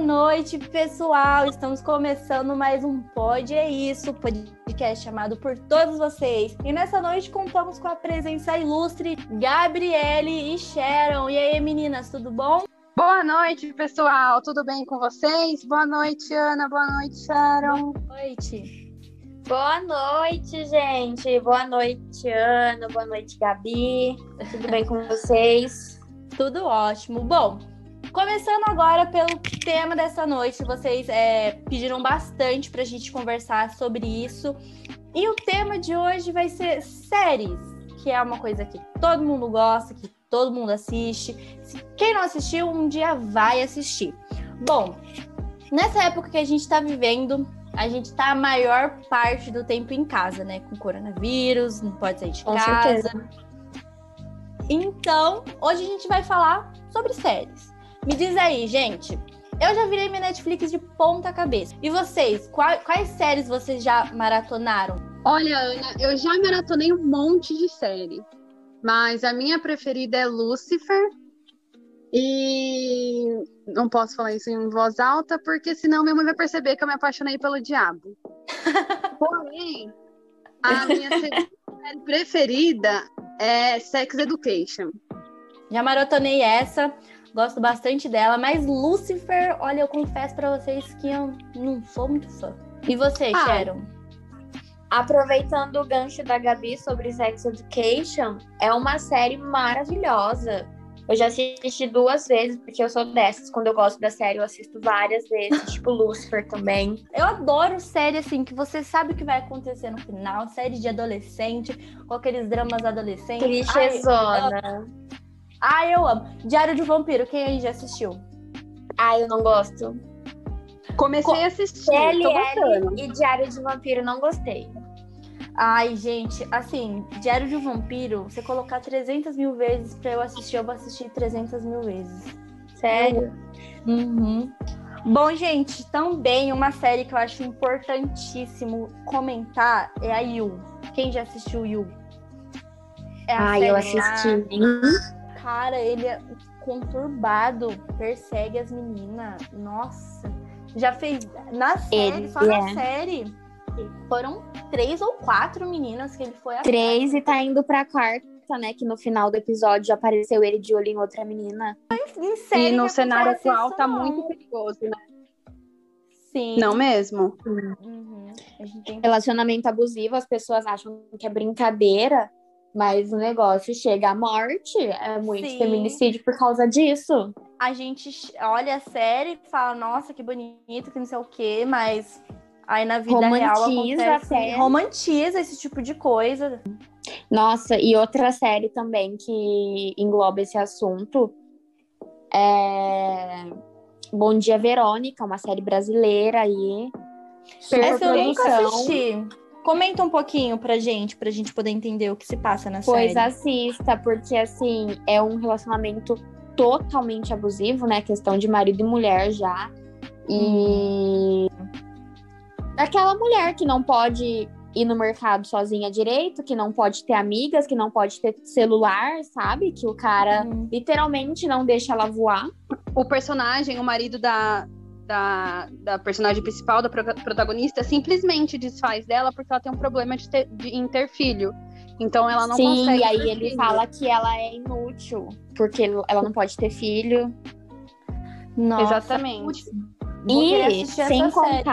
noite, pessoal. Estamos começando mais um Pod É Isso, podcast chamado por todos vocês. E nessa noite contamos com a presença ilustre Gabriele e Sharon. E aí, meninas, tudo bom? Boa noite, pessoal. Tudo bem com vocês? Boa noite, Ana. Boa noite, Sharon. Boa noite. Boa noite, gente. Boa noite, Ana. Boa noite, Gabi. Tudo bem com vocês? Tudo ótimo. Bom, Começando agora pelo tema dessa noite, vocês é, pediram bastante para a gente conversar sobre isso. E o tema de hoje vai ser séries, que é uma coisa que todo mundo gosta, que todo mundo assiste. Quem não assistiu, um dia vai assistir. Bom, nessa época que a gente está vivendo, a gente está a maior parte do tempo em casa, né? Com coronavírus, não pode sair de Com casa. certeza. Então, hoje a gente vai falar sobre séries. Me diz aí, gente. Eu já virei minha Netflix de ponta cabeça. E vocês, qual- quais séries vocês já maratonaram? Olha, Ana, eu já maratonei um monte de série, mas a minha preferida é Lucifer. E não posso falar isso em voz alta, porque senão minha mãe vai perceber que eu me apaixonei pelo diabo. Porém, a minha série preferida é Sex Education. Já maratonei essa, gosto bastante dela, mas Lucifer, olha, eu confesso pra vocês que eu não sou muito fã. E você, Ah. Sharon? Aproveitando o gancho da Gabi sobre Sex Education, é uma série maravilhosa. Eu já assisti duas vezes, porque eu sou dessas. Quando eu gosto da série, eu assisto várias vezes, tipo Lucifer também. Eu adoro série assim, que você sabe o que vai acontecer no final, série de adolescente, com aqueles dramas adolescentes. Clichêzona. Ai, eu amo. Diário de Vampiro, quem aí já assistiu? Ai, eu não gosto. Comecei a assistir, gostando. e Diário de Vampiro, não gostei. Ai, gente, assim, Diário de um Vampiro, você colocar 300 mil vezes pra eu assistir, eu vou assistir 300 mil vezes. Sério? Uhum. Bom, gente, também uma série que eu acho importantíssimo comentar é a Yu. Quem já assistiu Yu? É a Ai, eu série lá- assisti. Cara, ele é conturbado, persegue as meninas. Nossa, já fez na série, Ele só na é. série. Foram três ou quatro meninas que ele foi atrás. Três e tá indo pra quarta, né? Que no final do episódio apareceu ele de olho em outra menina. Em série E no cenário atual tá não. muito perigoso, né? Sim. Não mesmo? Uhum. A gente tem Relacionamento abusivo, as pessoas acham que é brincadeira, mas o negócio chega à morte. É muito Sim. feminicídio por causa disso. a gente olha a série e fala, nossa, que bonito, que não sei o quê, mas aí na vida real Romantiza acontece, até. romantiza esse tipo de coisa. Nossa, e outra série também que engloba esse assunto é Bom Dia Verônica, uma série brasileira aí. Essa eu nunca assisti. Comenta um pouquinho pra gente, pra gente poder entender o que se passa na Pois série. assista, porque assim, é um relacionamento totalmente abusivo, né? Questão de marido e mulher já. E aquela mulher que não pode ir no mercado sozinha direito, que não pode ter amigas, que não pode ter celular, sabe? Que o cara Hum. literalmente não deixa ela voar. o personagem, o marido da, da, da personagem principal, da pro- protagonista, simplesmente desfaz dela porque ela tem um problema de ter, de, em ter filho. Então ela não Sim, consegue. e aí ele filho. fala que ela é inútil, porque ela não pode ter filho. Nossa, Exatamente. E sem essa série.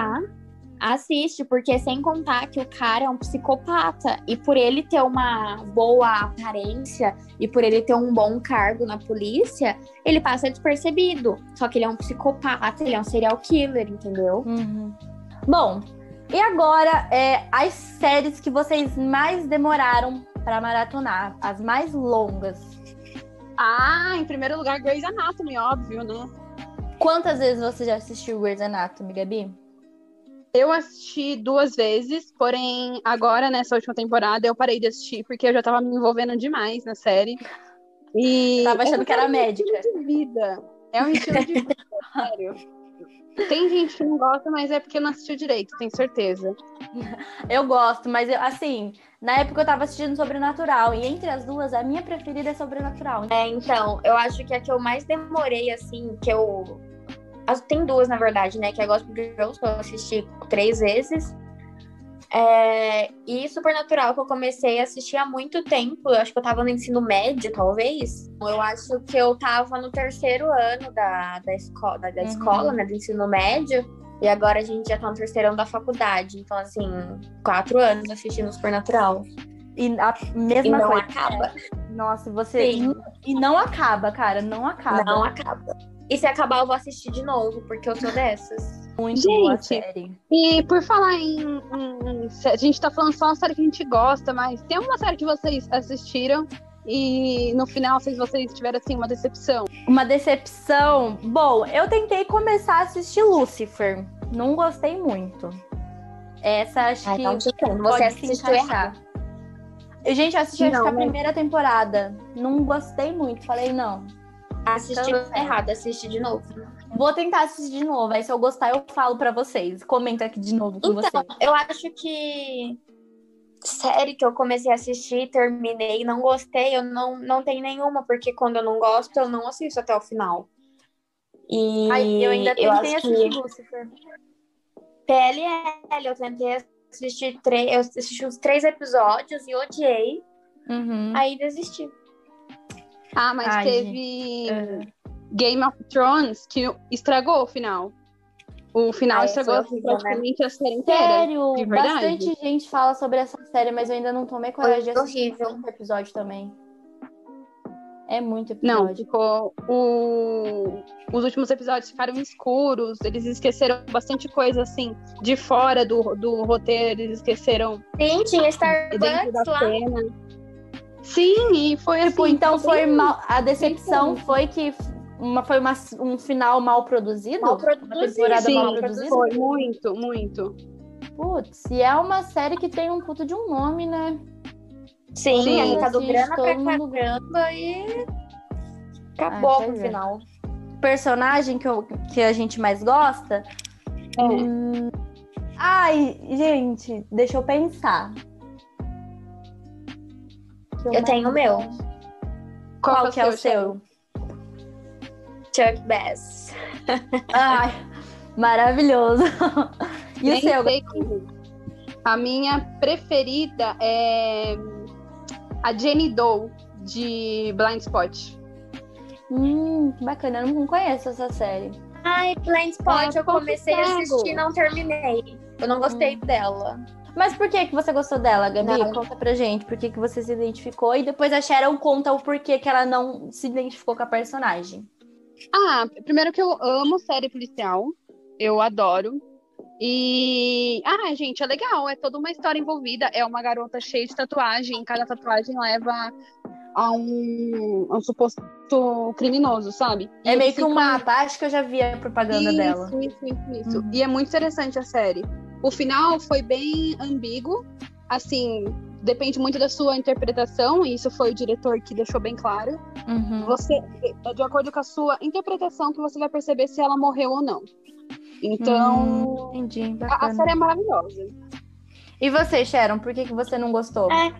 Assiste, porque sem contar que o cara é um psicopata. E por ele ter uma boa aparência e por ele ter um bom cargo na polícia, ele passa despercebido. Só que ele é um psicopata, ele é um serial killer, entendeu? Uhum. Bom, e agora é, as séries que vocês mais demoraram pra maratonar, as mais longas. Ah, em primeiro lugar, Grey's Anatomy, óbvio, né? Quantas vezes você já assistiu Grey's Anatomy, Gabi? Eu assisti duas vezes, porém, agora, nessa última temporada, eu parei de assistir porque eu já tava me envolvendo demais na série. E. Tava achando que era é um médica. estilo de vida. É um estilo de vida, sério. Tem gente que não gosta, mas é porque não assistiu direito, tenho certeza. Eu gosto, mas eu, assim, na época eu tava assistindo Sobrenatural. E entre as duas, a minha preferida é Sobrenatural. É, então, eu acho que a que eu mais demorei, assim, que eu Tem duas, na verdade, né? Que é Gospel Girls, que eu assisti três vezes. É, e Supernatural, que eu comecei a assistir há muito tempo. Eu acho que eu tava no ensino médio, talvez. Eu acho que eu tava no terceiro ano da, da, escola, da, da uhum. escola, né? Do ensino médio. E agora a gente já tá no terceiro ano da faculdade. Então, assim, quatro anos assistindo Supernatural. E a mesma e não coisa. acaba. Nossa, você. Sim. E não acaba, cara. Não acaba. Não acaba. E se acabar, eu vou assistir de novo, porque eu sou dessas. Muito gente, boa série. E por falar em, em, em, A gente tá falando só uma série que a gente gosta, mas tem uma série que vocês assistiram e no final vocês, vocês tiveram assim uma decepção? Uma decepção? Bom, eu tentei começar a assistir Lucifer. Não gostei muito. Essa acho Ai, que. Não, pode você assistiu errado. Gente, eu assisti não, a primeira temporada. Não gostei muito. Falei, não. Assisti então, errado, assisti de novo. Vou tentar assistir de novo. Aí se eu gostar, eu falo para vocês. Comenta aqui de novo com então, vocês. Eu acho que série que eu comecei a assistir, terminei, não gostei, eu não, não tenho nenhuma, porque quando eu não gosto, eu não assisto até o final. E Ai, eu ainda tentei assistir que... Lucifer. PLL, eu tentei assistir três, eu assisti os três episódios e odiei. Uhum. Aí desisti. Ah, mas Ai, teve uhum. Game of Thrones que estragou o final. O final estragou horrível, né? praticamente né? a série inteira. Sério, bastante gente fala sobre essa série, mas eu ainda não tomei coragem de assistir o episódio também. É muito episódio. Não, ficou. O... Os últimos episódios ficaram escuros, eles esqueceram bastante coisa assim, de fora do, do roteiro, eles esqueceram. Sim, tinha Starbucks lá. Cena. Sim, e foi tipo, assim. Então foi mal... a decepção foi que uma, foi uma, um final mal produzido? Mal produzido. Uma temporada Sim, mal produzida? Foi muito, muito. Putz, e é uma série que tem um puto de um nome, né? Sim, Sim arrecadou grana pra mundo... caramba e acabou ah, no final. Personagem que, eu, que a gente mais gosta? É. Hum... Ai, gente, deixa eu pensar. Eu, eu tenho o meu. Qual, Qual que é o seu? Chuck Bass. Ai, maravilhoso. E Nem o seu? A minha preferida é a Jenny Doe, de Blind Spot. Hum, que bacana. Eu não conheço essa série. Ai, Blind Spot, é, eu comecei a assistir e não terminei. Eu não gostei hum. dela. Mas por que, que você gostou dela, Gabi? Não. Conta pra gente por que, que você se identificou. E depois a Sharon conta o porquê que ela não se identificou com a personagem. Ah, primeiro que eu amo série policial. Eu adoro. E. Ah, gente, é legal. É toda uma história envolvida. É uma garota cheia de tatuagem. Cada tatuagem leva a um, a um suposto criminoso, sabe? E é meio que um mapa. Acho que eu já vi a propaganda isso, dela. Isso, isso, isso. Uhum. E é muito interessante a série. O final foi bem ambíguo. Assim, depende muito da sua interpretação, e isso foi o diretor que deixou bem claro. Uhum. Você, é de acordo com a sua interpretação, que você vai perceber se ela morreu ou não. Então, hum, entendi, a, a, série é maravilhosa. E você, Sharon, por que, que você não gostou? É,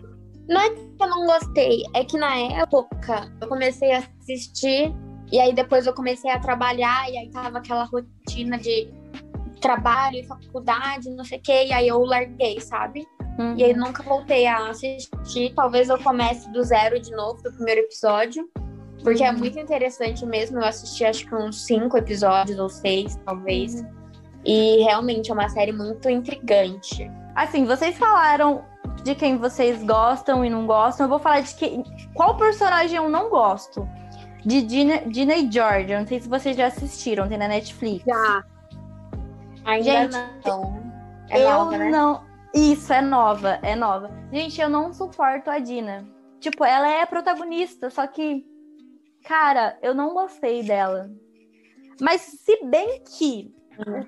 não é que eu não gostei, é que na época eu comecei a assistir e aí depois eu comecei a trabalhar e aí tava aquela rotina de trabalho, faculdade, não sei o que, e aí eu larguei, sabe? Uhum. E aí nunca voltei a assistir. Talvez eu comece do zero de novo, do primeiro episódio. Porque é uhum. é muito interessante mesmo. Eu assisti acho que uns cinco episódios ou seis, talvez. Uhum. E realmente é uma série muito intrigante. Assim, vocês falaram de quem vocês gostam e não gostam. Eu vou falar de quem, qual personagem eu não gosto. De Dina, Dina e George. não sei se vocês já assistiram, tem na Netflix. Já. Ainda Gente, não. É eu nova, né? não. Isso, é nova, é nova. Gente, eu não suporto a Dina. Tipo, ela é a protagonista, só que, cara, eu não gostei dela. Mas se bem que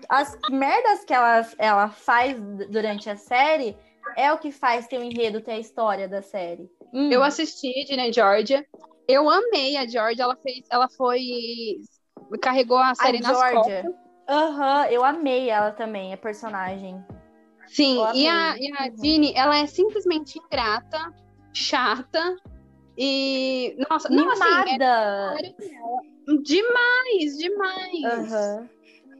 as merdas que ela, ela faz durante a série é o que faz ter o enredo, ter a história da série. Hum. Eu assisti Dina Georgia. Eu amei a Georgia. Ela fez, ela foi carregou a série a nas Georgia. costas. Aham, uhum, eu amei ela também, a personagem. Sim, e a, e a Dini, ela é simplesmente ingrata, chata e. Nossa, Mimada. não assim. É... Demais, demais. Uhum.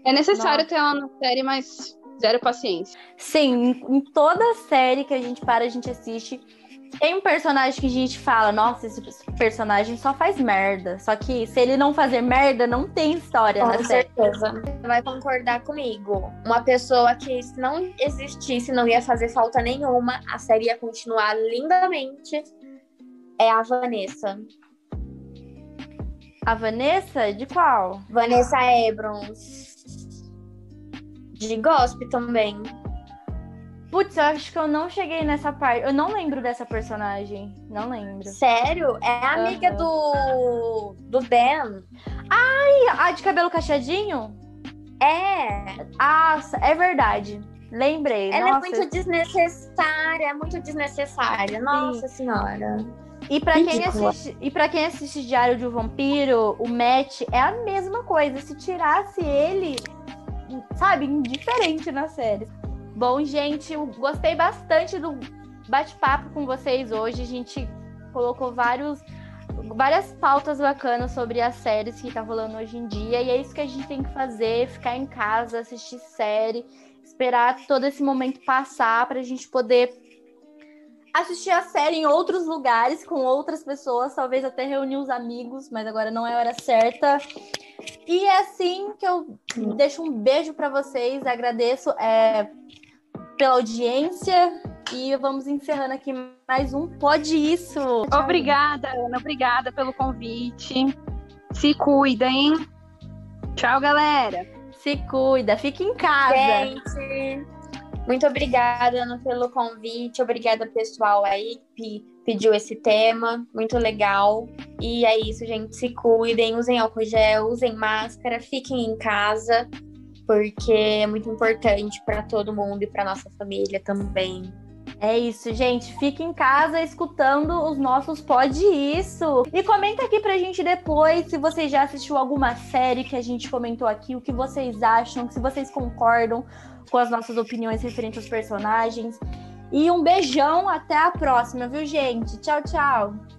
É necessário Nossa. ter ela na série, mas zero paciência. Sim, em toda série que a gente para, a gente assiste, tem um personagem que a gente fala, nossa, esse personagem só faz merda. Só que se ele não fazer merda, não tem história Com na certeza. Você vai concordar comigo. Uma pessoa que se não existisse, não ia fazer falta nenhuma, a série ia continuar lindamente. É a Vanessa. A Vanessa? De qual? Vanessa Abrams. De Gossip também. Putz, eu acho que eu não cheguei nessa parte. Eu não lembro dessa personagem. Não lembro. Sério? É amiga uhum. do. do Dan. Ai, a de cabelo cacheadinho? É. Ah, é verdade. Lembrei. Ela é Nossa. é muito desnecessária, é muito desnecessária. Nossa Sim. senhora. E para quem assiste, e para quem assiste Diário de um Vampiro, o Matt é a mesma coisa. Se tirasse ele, sabe, indiferente na série. Bom, gente, eu gostei bastante do bate-papo com vocês hoje. A gente colocou vários, várias pautas bacanas sobre as séries que tá rolando hoje em dia. E é isso que a gente tem que fazer: ficar em casa, assistir série, esperar todo esse momento passar para a gente poder assistir a série em outros lugares, com outras pessoas, talvez até reunir os amigos, mas agora não é a hora certa. E é assim que eu deixo um beijo para vocês, agradeço. É, pela audiência e vamos encerrando aqui mais um Pode Isso. Obrigada, Ana. Obrigada pelo convite. Se cuidem. Tchau, galera. Se cuida. Fique em casa. Gente, muito obrigada, Ana, pelo convite. Obrigada, pessoal aí que pediu esse tema. Muito legal. E é isso, gente. Se cuidem. Usem álcool gel, usem máscara. Fiquem em casa porque é muito importante para todo mundo e para nossa família também. É isso, gente. Fique em casa escutando os nossos Pode Isso. E comenta aqui pra gente depois se você já assistiu alguma série que a gente comentou aqui, o que vocês acham, se vocês concordam com as nossas opiniões referentes aos personagens. E um beijão, até a próxima, viu, gente? Tchau, tchau.